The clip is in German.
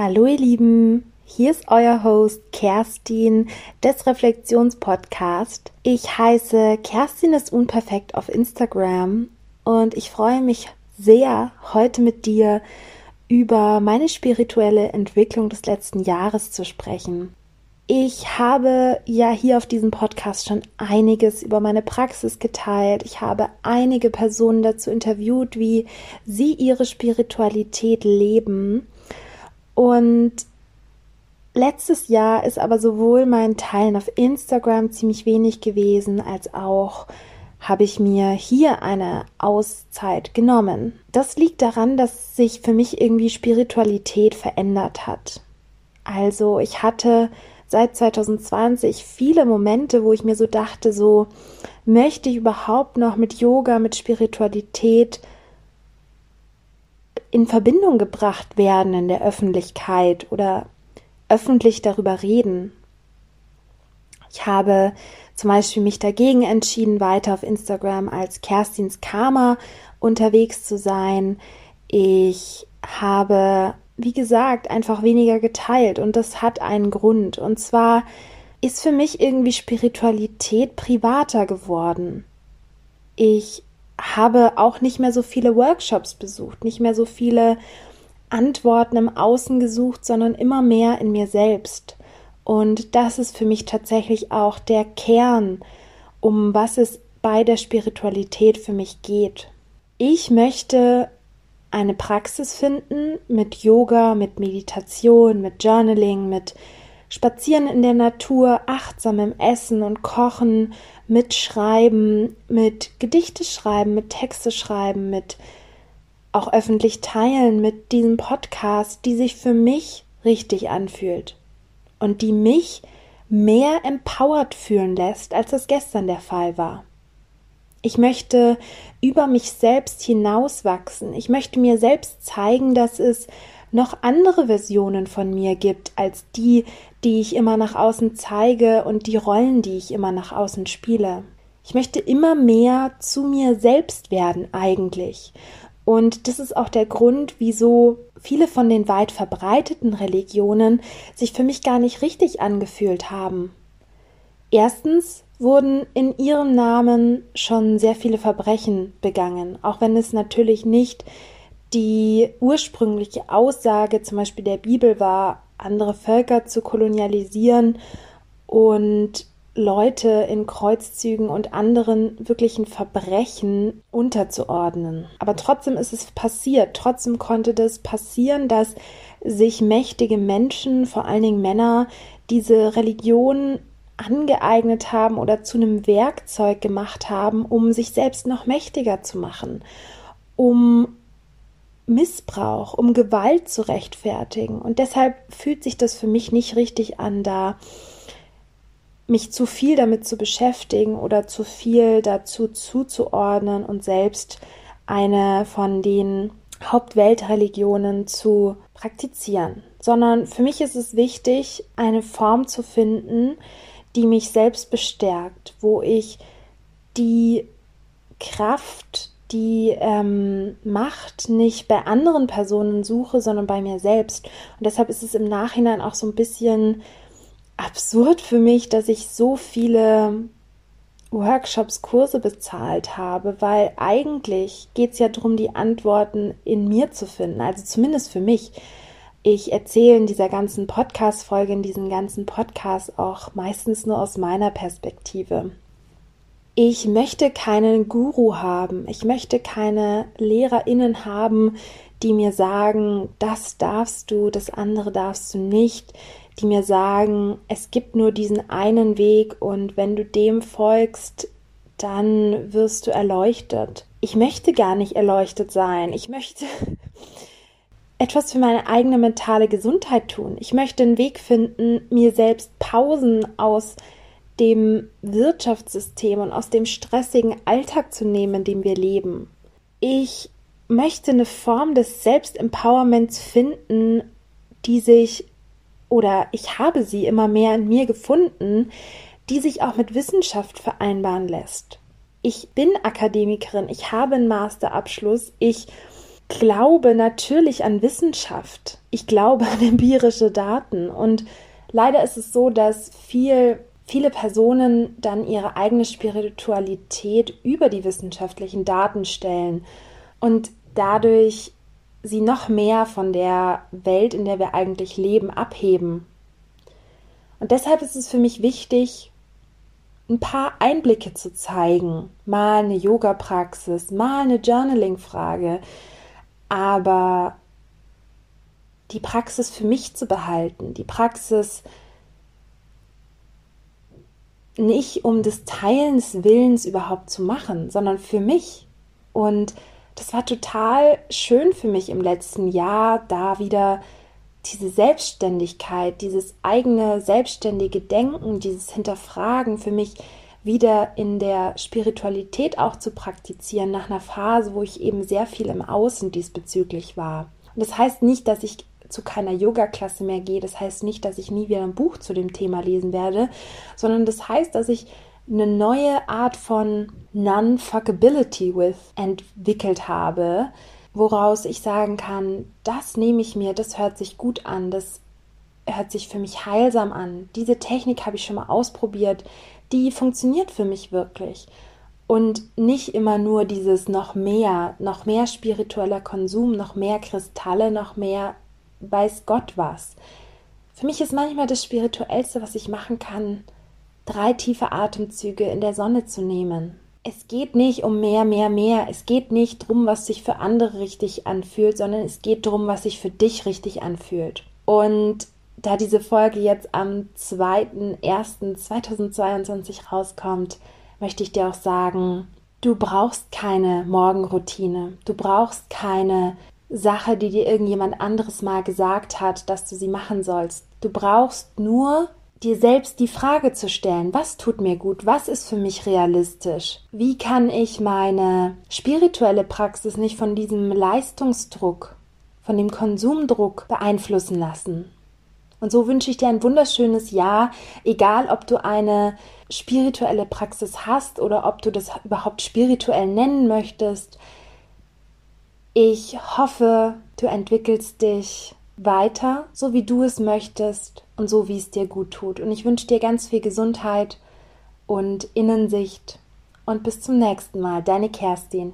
Hallo ihr Lieben, hier ist euer Host Kerstin des Reflexionspodcast. Ich heiße Kerstin ist unperfekt auf Instagram und ich freue mich sehr, heute mit dir über meine spirituelle Entwicklung des letzten Jahres zu sprechen. Ich habe ja hier auf diesem Podcast schon einiges über meine Praxis geteilt. Ich habe einige Personen dazu interviewt, wie sie ihre Spiritualität leben. Und letztes Jahr ist aber sowohl mein Teilen auf Instagram ziemlich wenig gewesen, als auch habe ich mir hier eine Auszeit genommen. Das liegt daran, dass sich für mich irgendwie Spiritualität verändert hat. Also ich hatte seit 2020 viele Momente, wo ich mir so dachte, so möchte ich überhaupt noch mit Yoga, mit Spiritualität in Verbindung gebracht werden in der Öffentlichkeit oder öffentlich darüber reden. Ich habe zum Beispiel mich dagegen entschieden, weiter auf Instagram als Kerstins Karma unterwegs zu sein. Ich habe wie gesagt, einfach weniger geteilt und das hat einen Grund. Und zwar ist für mich irgendwie Spiritualität privater geworden. Ich habe auch nicht mehr so viele Workshops besucht, nicht mehr so viele Antworten im Außen gesucht, sondern immer mehr in mir selbst. Und das ist für mich tatsächlich auch der Kern, um was es bei der Spiritualität für mich geht. Ich möchte eine Praxis finden mit Yoga, mit Meditation, mit Journaling, mit Spazieren in der Natur, achtsamem Essen und Kochen, mit Schreiben, mit Gedichte schreiben, mit Texte schreiben, mit auch öffentlich teilen, mit diesem Podcast, die sich für mich richtig anfühlt und die mich mehr empowered fühlen lässt, als es gestern der Fall war. Ich möchte über mich selbst hinauswachsen. Ich möchte mir selbst zeigen, dass es noch andere Versionen von mir gibt als die, die ich immer nach außen zeige und die Rollen, die ich immer nach außen spiele. Ich möchte immer mehr zu mir selbst werden eigentlich. Und das ist auch der Grund, wieso viele von den weit verbreiteten Religionen sich für mich gar nicht richtig angefühlt haben. Erstens, wurden in ihrem Namen schon sehr viele Verbrechen begangen, auch wenn es natürlich nicht die ursprüngliche Aussage zum Beispiel der Bibel war, andere Völker zu kolonialisieren und Leute in Kreuzzügen und anderen wirklichen Verbrechen unterzuordnen. Aber trotzdem ist es passiert. Trotzdem konnte das passieren, dass sich mächtige Menschen, vor allen Dingen Männer, diese Religion angeeignet haben oder zu einem Werkzeug gemacht haben, um sich selbst noch mächtiger zu machen, um Missbrauch, um Gewalt zu rechtfertigen. Und deshalb fühlt sich das für mich nicht richtig an, da mich zu viel damit zu beschäftigen oder zu viel dazu zuzuordnen und selbst eine von den Hauptweltreligionen zu praktizieren, sondern für mich ist es wichtig, eine Form zu finden, die mich selbst bestärkt, wo ich die Kraft, die ähm, Macht nicht bei anderen Personen suche, sondern bei mir selbst. Und deshalb ist es im Nachhinein auch so ein bisschen absurd für mich, dass ich so viele Workshops, Kurse bezahlt habe, weil eigentlich geht es ja darum, die Antworten in mir zu finden, also zumindest für mich. Ich erzähle in dieser ganzen Podcast-Folge, in diesem ganzen Podcast auch meistens nur aus meiner Perspektive. Ich möchte keinen Guru haben. Ich möchte keine LehrerInnen haben, die mir sagen, das darfst du, das andere darfst du nicht. Die mir sagen, es gibt nur diesen einen Weg und wenn du dem folgst, dann wirst du erleuchtet. Ich möchte gar nicht erleuchtet sein. Ich möchte etwas für meine eigene mentale Gesundheit tun. Ich möchte einen Weg finden, mir selbst Pausen aus dem Wirtschaftssystem und aus dem stressigen Alltag zu nehmen, in dem wir leben. Ich möchte eine Form des Selbstempowerments finden, die sich oder ich habe sie immer mehr in mir gefunden, die sich auch mit Wissenschaft vereinbaren lässt. Ich bin Akademikerin, ich habe einen Masterabschluss, ich glaube natürlich an Wissenschaft. Ich glaube an empirische Daten. Und leider ist es so, dass viel, viele Personen dann ihre eigene Spiritualität über die wissenschaftlichen Daten stellen und dadurch sie noch mehr von der Welt, in der wir eigentlich leben, abheben. Und deshalb ist es für mich wichtig, ein paar Einblicke zu zeigen. Mal eine Yoga-Praxis, mal eine Journaling-Frage. Aber die Praxis für mich zu behalten, die Praxis nicht um des Teilens Willens überhaupt zu machen, sondern für mich. Und das war total schön für mich im letzten Jahr, da wieder diese Selbstständigkeit, dieses eigene selbstständige Denken, dieses Hinterfragen für mich wieder in der Spiritualität auch zu praktizieren, nach einer Phase, wo ich eben sehr viel im Außen diesbezüglich war. Und das heißt nicht, dass ich zu keiner Yoga-Klasse mehr gehe, das heißt nicht, dass ich nie wieder ein Buch zu dem Thema lesen werde, sondern das heißt, dass ich eine neue Art von Non-Fuckability with entwickelt habe, woraus ich sagen kann, das nehme ich mir, das hört sich gut an, das hört sich für mich heilsam an. Diese Technik habe ich schon mal ausprobiert, die funktioniert für mich wirklich. Und nicht immer nur dieses noch mehr, noch mehr spiritueller Konsum, noch mehr Kristalle, noch mehr weiß Gott was. Für mich ist manchmal das Spirituellste, was ich machen kann, drei tiefe Atemzüge in der Sonne zu nehmen. Es geht nicht um mehr, mehr, mehr. Es geht nicht darum, was sich für andere richtig anfühlt, sondern es geht darum, was sich für dich richtig anfühlt. Und da diese Folge jetzt am 2.1.2022 rauskommt, möchte ich dir auch sagen, du brauchst keine Morgenroutine. Du brauchst keine Sache, die dir irgendjemand anderes mal gesagt hat, dass du sie machen sollst. Du brauchst nur dir selbst die Frage zu stellen, was tut mir gut, was ist für mich realistisch, wie kann ich meine spirituelle Praxis nicht von diesem Leistungsdruck, von dem Konsumdruck beeinflussen lassen. Und so wünsche ich dir ein wunderschönes Jahr, egal ob du eine spirituelle Praxis hast oder ob du das überhaupt spirituell nennen möchtest. Ich hoffe, du entwickelst dich weiter, so wie du es möchtest und so wie es dir gut tut. Und ich wünsche dir ganz viel Gesundheit und Innensicht. Und bis zum nächsten Mal, deine Kerstin.